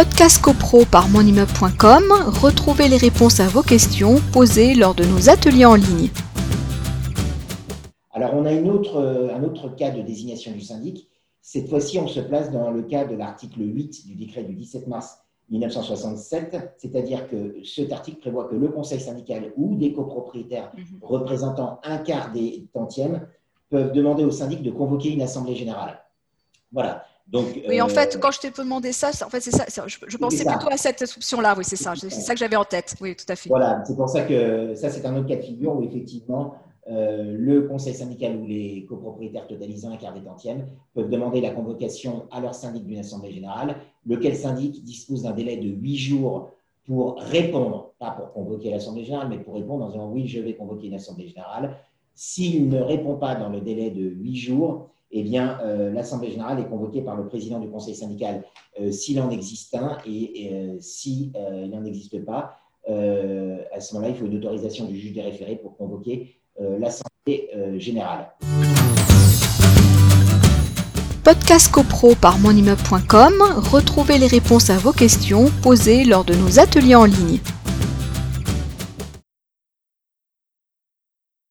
Podcast CoPro par monimmeuble.com, retrouvez les réponses à vos questions posées lors de nos ateliers en ligne. Alors, on a une autre, euh, un autre cas de désignation du syndic. Cette fois-ci, on se place dans le cas de l'article 8 du décret du 17 mars 1967, c'est-à-dire que cet article prévoit que le conseil syndical ou des copropriétaires mhm. représentant un quart des tantièmes peuvent demander au syndic de convoquer une assemblée générale. Voilà. Donc, oui, en fait, euh, quand je t'ai demandé ça, en fait, c'est ça. Je, pensais plutôt à cette option-là. Oui, c'est ça. C'est ça que j'avais en tête. Oui, tout à fait. Voilà. C'est pour ça que ça, c'est un autre cas de figure où effectivement, euh, le conseil syndical ou les copropriétaires totalisant un quart des tantièmes peuvent demander la convocation à leur syndic d'une assemblée générale, lequel syndic dispose d'un délai de huit jours pour répondre, pas pour convoquer l'assemblée générale, mais pour répondre en disant oui, je vais convoquer une assemblée générale. S'il ne répond pas dans le délai de huit jours, eh bien, euh, l'Assemblée générale est convoquée par le président du conseil syndical euh, s'il en existe un et, euh, s'il n'en existe pas, à ce moment-là, il faut une autorisation du juge des référés pour convoquer l'Assemblée générale. Podcast CoPro par monimmeuble.com, retrouvez les réponses à vos questions posées lors de nos ateliers en ligne.